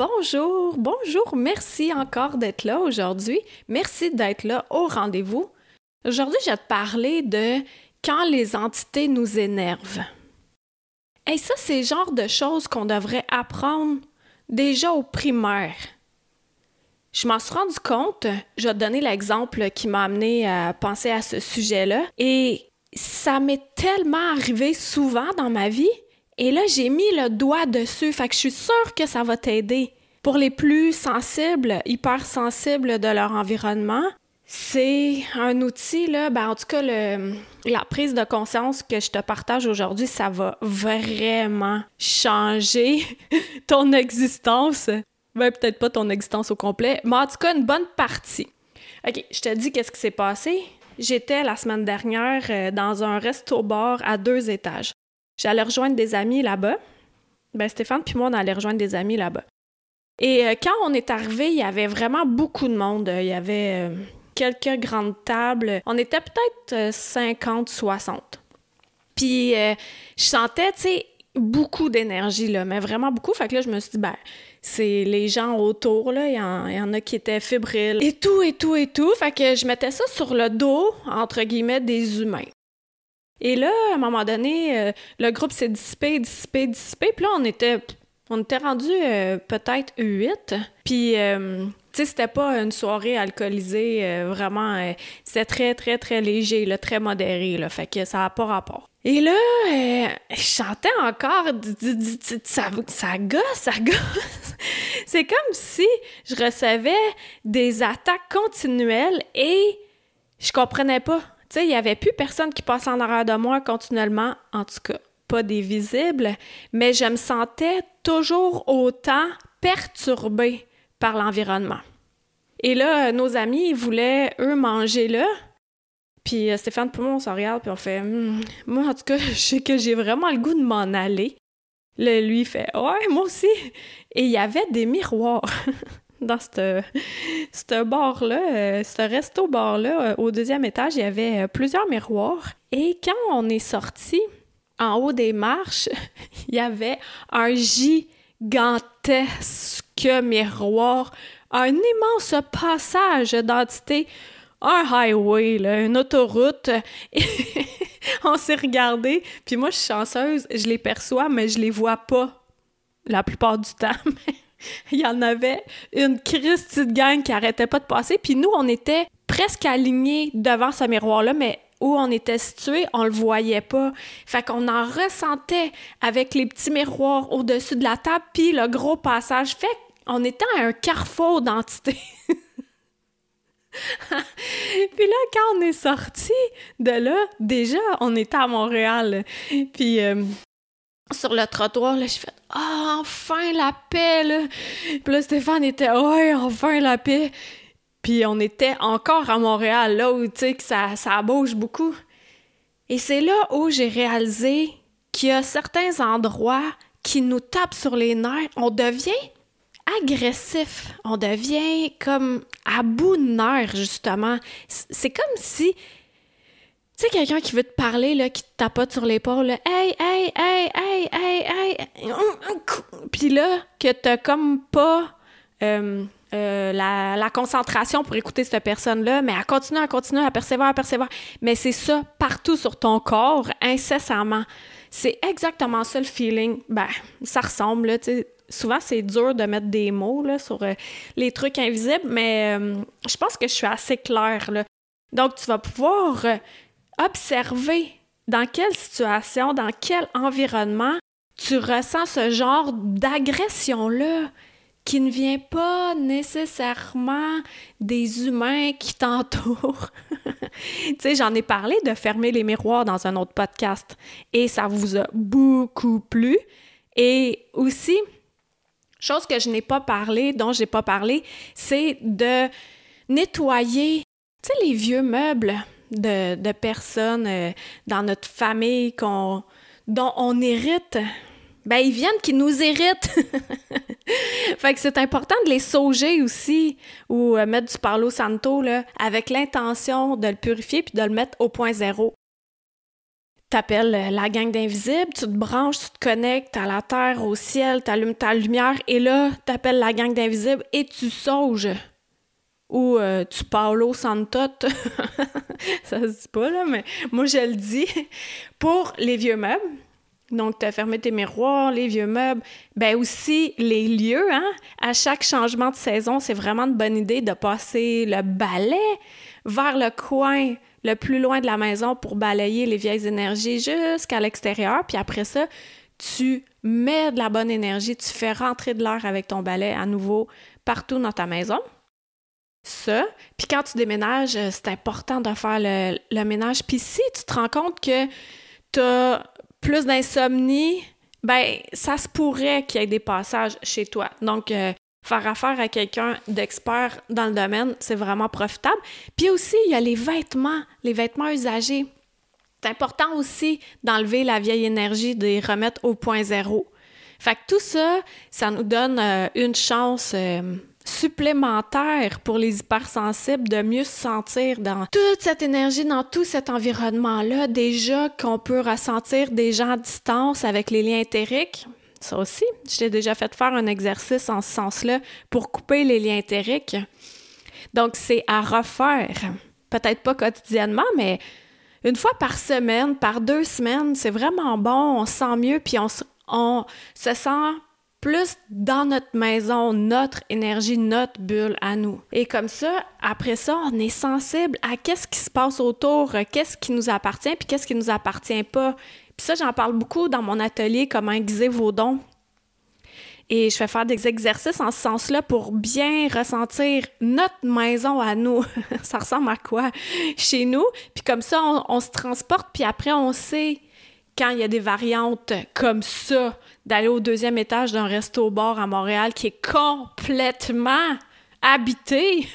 Bonjour, bonjour, merci encore d'être là aujourd'hui. Merci d'être là au rendez-vous. Aujourd'hui, je vais te parler de quand les entités nous énervent. Et ça, c'est le genre de choses qu'on devrait apprendre déjà au primaire. Je m'en suis rendu compte, je vais donner l'exemple qui m'a amené à penser à ce sujet-là, et ça m'est tellement arrivé souvent dans ma vie et là, j'ai mis le doigt dessus, fait que je suis sûre que ça va t'aider. Pour les plus sensibles, hyper sensibles de leur environnement, c'est un outil, là, ben en tout cas, le, la prise de conscience que je te partage aujourd'hui, ça va vraiment changer ton existence. Ben, peut-être pas ton existence au complet, mais en tout cas, une bonne partie. OK, je te dis qu'est-ce qui s'est passé. J'étais la semaine dernière euh, dans un resto-bar à deux étages. J'allais rejoindre des amis là-bas. Ben, Stéphane puis moi, on allait rejoindre des amis là-bas. Et euh, quand on est arrivé, il y avait vraiment beaucoup de monde. Il y avait euh, quelques grandes tables. On était peut-être 50, 60. Puis je sentais, tu sais, beaucoup d'énergie, là, mais vraiment beaucoup. Fait que là, je me suis dit, ben, c'est les gens autour, là. Il y, en, a qui étaient fébriles. Et tout, et tout, et tout. Fait que je mettais ça sur le dos, entre guillemets, des humains. Et là, à un moment donné, euh, le groupe s'est dissipé, dissipé, dissipé. Puis là, on était, on était rendu euh, peut-être huit. Puis, euh, tu sais, c'était pas une soirée alcoolisée, vraiment. c'était très, très, très léger, très modéré, là. Fait que ça n'a pas rapport. Et là, je chantais encore, ça, ça gosse, ça gosse. C'est comme si je recevais des attaques continuelles et je comprenais pas. Tu il n'y avait plus personne qui passait en arrière de moi continuellement, en tout cas, pas des visibles, mais je me sentais toujours autant perturbée par l'environnement. Et là, nos amis, voulaient, eux, manger là. Puis euh, Stéphane pour moi, on s'en regarde, puis on fait hmm, Moi, en tout cas, je sais que j'ai vraiment le goût de m'en aller. Là, lui, fait Ouais, moi aussi. Et il y avait des miroirs. dans ce bar-là, euh, ce resto-bar-là, euh, au deuxième étage, il y avait euh, plusieurs miroirs. Et quand on est sorti, en haut des marches, il y avait un gigantesque miroir, un immense passage d'entité, un highway, une autoroute. on s'est regardé, puis moi, je suis chanceuse, je les perçois, mais je les vois pas la plupart du temps. il y en avait une Christie de gang qui arrêtait pas de passer. Puis nous, on était presque alignés devant ce miroir-là, mais où on était situé, on le voyait pas. Fait qu'on en ressentait avec les petits miroirs au-dessus de la table, puis le gros passage. Fait qu'on était à un carrefour d'entité. puis là, quand on est sorti de là, déjà, on était à Montréal. Puis euh, sur le trottoir, là, j'ai fait Ah, enfin la paix, là! Puis là, Stéphane était Ouais, enfin la paix! Puis on était encore à Montréal, là où, tu sais, que ça, ça bouge beaucoup. Et c'est là où j'ai réalisé qu'il y a certains endroits qui nous tapent sur les nerfs. On devient agressif. On devient comme à bout de nerfs, justement. C'est comme si tu sais, quelqu'un qui veut te parler, là, qui te tapote sur l'épaule, là, hey, hey, hey, hey, hey, hey, puis là, que t'as comme pas euh, euh, la, concentration pour écouter cette personne-là, mais elle continue, elle continue, elle persévère, elle persévère. Mais c'est ça partout sur ton corps, incessamment. C'est exactement ça le feeling. Ben, ça ressemble, là. Souvent, c'est dur de mettre des mots là, sur euh, les trucs invisibles, mais je pense que je suis assez claire. Là. Donc, tu vas pouvoir observer dans quelle situation, dans quel environnement tu ressens ce genre d'agression-là qui ne vient pas nécessairement des humains qui t'entourent. tu sais, j'en ai parlé de fermer les miroirs dans un autre podcast et ça vous a beaucoup plu. Et aussi, Chose que je n'ai pas parlé, dont je n'ai pas parlé, c'est de nettoyer, tu sais, les vieux meubles de, personnes euh, dans notre famille dont on hérite. Ben, ils viennent qui nous héritent. fait que c'est important de les sauger aussi ou euh, mettre du Palo Santo là, avec l'intention de le purifier puis de le mettre au point zéro. T'appelles euh, la gang d'invisibles, tu te branches, tu te connectes à la terre, au ciel, t'allumes ta lumière et là, t'appelles la gang d'invisibles et tu sauges. Ou euh, tu Paolo Santot. ça se dit pas, là, mais moi je le dis. Pour les vieux meubles, donc, tu as fermé tes miroirs, les vieux meubles, ben aussi les lieux, hein? À chaque changement de saison, c'est vraiment une bonne idée de passer le balai vers le coin le plus loin de la maison pour balayer les vieilles énergies jusqu'à l'extérieur. Puis après ça, tu mets de la bonne énergie, tu fais rentrer de l'air avec ton balai à nouveau partout dans ta maison. Ça. Puis quand tu déménages, euh, c'est important de faire le, ménage. Puis si tu te rends compte que tu as plus d'insomnie, ben ça se pourrait qu'il y ait des passages chez toi. Donc, euh, faire affaire à quelqu'un d'expert dans le domaine, c'est vraiment profitable. Puis aussi, il y a les vêtements, les vêtements usagés. C'est important aussi d'enlever la vieille énergie, de les remettre au point zéro. Fait que tout ça, ça nous donne euh, une chance supplémentaire pour les hypersensibles de mieux se sentir dans toute cette énergie, dans tout cet environnement-là. Déjà qu'on peut ressentir des gens à distance avec les liens éthériques. Ça aussi, je t'ai déjà fait faire un exercice en ce sens-là pour couper les liens éthériques. Donc, c'est à refaire. Peut-être pas quotidiennement, mais une fois par semaine, par deux semaines, c'est vraiment bon, on se sent mieux, puis on, on se sent plus dans notre maison, notre énergie, notre bulle à nous. Et comme ça, après ça, on est sensible à qu'est-ce qui se passe autour, qu'est-ce qui nous appartient, puis qu'est-ce qui nous appartient pas. Puis ça, j'en parle beaucoup dans mon atelier, comment aiguiser vos dons. Et je fais faire des exercices en ce sens-là pour bien ressentir notre maison à nous. ça ressemble à quoi? Chez nous? Puis comme ça, on se transporte, puis après, on sait quand il y a des variantes comme ça d'aller au deuxième étage d'un resto-bar à Montréal qui est complètement habité,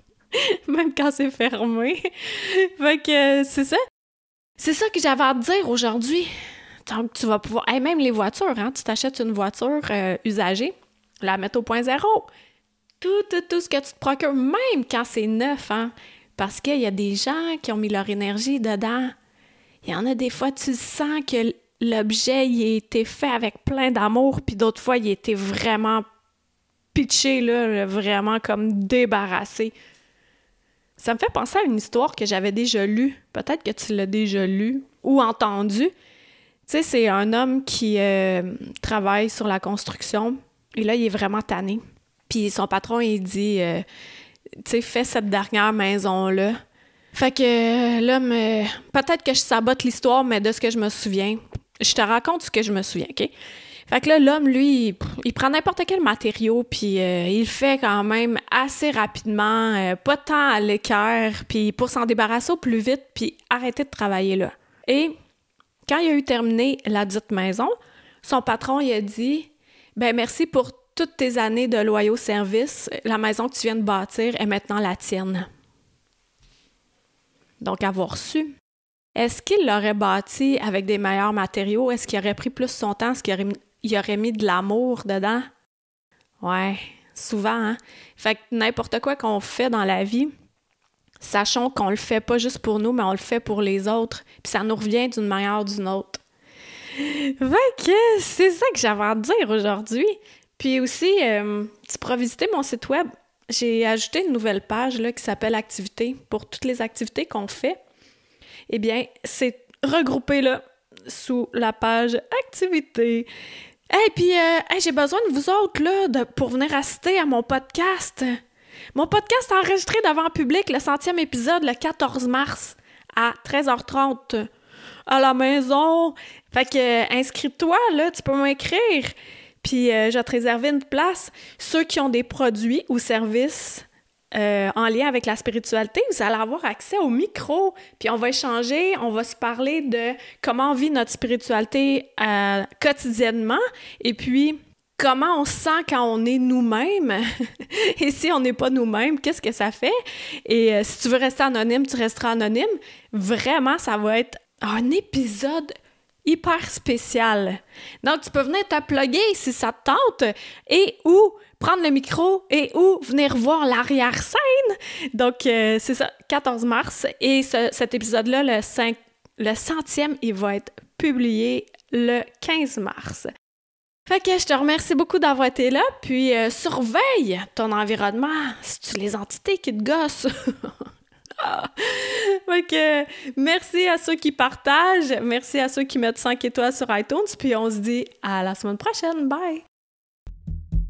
même quand c'est fermé. fait que c'est ça. C'est ça que j'avais à te dire aujourd'hui. Donc, tu vas pouvoir. et même les voitures, hein, tu t'achètes une voiture euh, usagée, la mettre au point zéro. Tout, tout, tout ce que tu te procures, même quand c'est neuf, hein, parce qu'il y a des gens qui ont mis leur énergie dedans. Il y en a des fois, tu sens que l'objet, il été fait avec plein d'amour, puis d'autres fois, il été vraiment pitché, là, vraiment comme débarrassé. Ça me fait penser à une histoire que j'avais déjà lue. Peut-être que tu l'as déjà lue ou entendue. Tu sais, c'est un homme qui euh, travaille sur la construction et là, il est vraiment tanné. Puis son patron, il dit, euh, tu sais, fais cette dernière maison-là. Fait que euh, l'homme, peut-être que je sabote l'histoire, mais de ce que je me souviens, je te raconte ce que je me souviens, OK? Fait que là, l'homme, lui, il, prend n'importe quel matériau, puis euh, il fait quand même assez rapidement, euh, pas tant à l'équerre, puis pour s'en débarrasser au plus vite, puis arrêter de travailler là. Et quand il a eu terminé la dite maison, son patron, il a dit Ben merci pour toutes tes années de loyaux services. La maison que tu viens de bâtir est maintenant la tienne. Donc, avoir su est-ce qu'il l'aurait bâti avec des meilleurs matériaux? Est-ce qu'il aurait pris plus son temps? Est-ce qu'il aurait, aurait, mis de l'amour dedans? Ouais, souvent, hein? Fait que n'importe quoi qu'on fait dans la vie, sachons qu'on le fait pas juste pour nous, mais on le fait pour les autres. Puis ça nous revient d'une manière ou d'une autre. Fait que c'est ça que j'avais à dire aujourd'hui. Puis aussi, euh, tu pourras visiter mon site web. J'ai ajouté une nouvelle page là, qui s'appelle Activités pour toutes les activités qu'on fait eh bien, c'est regroupé là sous la page activité. Et puis, euh, j'ai besoin de vous autres là pour venir assister à mon podcast. Mon podcast enregistré devant public, le centième épisode, le 14 mars à 13h30 à la maison. Fait que inscris-toi, là, tu peux m'écrire. Puis euh, je vais te réserver une place. Ceux qui ont des produits ou services euh, en lien avec la spiritualité, vous allez avoir accès au micro, puis on va échanger, on va se parler de comment on vit notre spiritualité euh, quotidiennement, et puis comment on se sent quand on est nous-mêmes. Et si on n'est pas nous-mêmes, qu'est-ce que ça fait? Et euh, si tu veux rester anonyme, tu resteras anonyme. Vraiment, ça va être un épisode hyper spécial. Donc, tu peux venir te plugger si ça te tente et ou prendre le micro et ou venir voir l'arrière-scène. Donc, euh, c'est ça, 14 mars. Et cet épisode-là, le, 5, le centième, il va être publié le 15 mars. Fait que je te remercie beaucoup d'avoir été là, puis euh, surveille ton environnement, si tu les entités qui te gossent? fait que merci à ceux qui partagent, merci à ceux qui mettent 5 étoiles sur iTunes, puis on se dit à la semaine prochaine. Bye!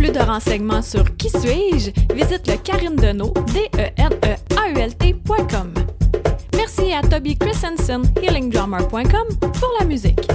Plus de renseignements sur Qui suis-je, visite le Karine Deneau, d e n e a u l Merci à Toby Christensen, healingdrummer.com, pour la musique.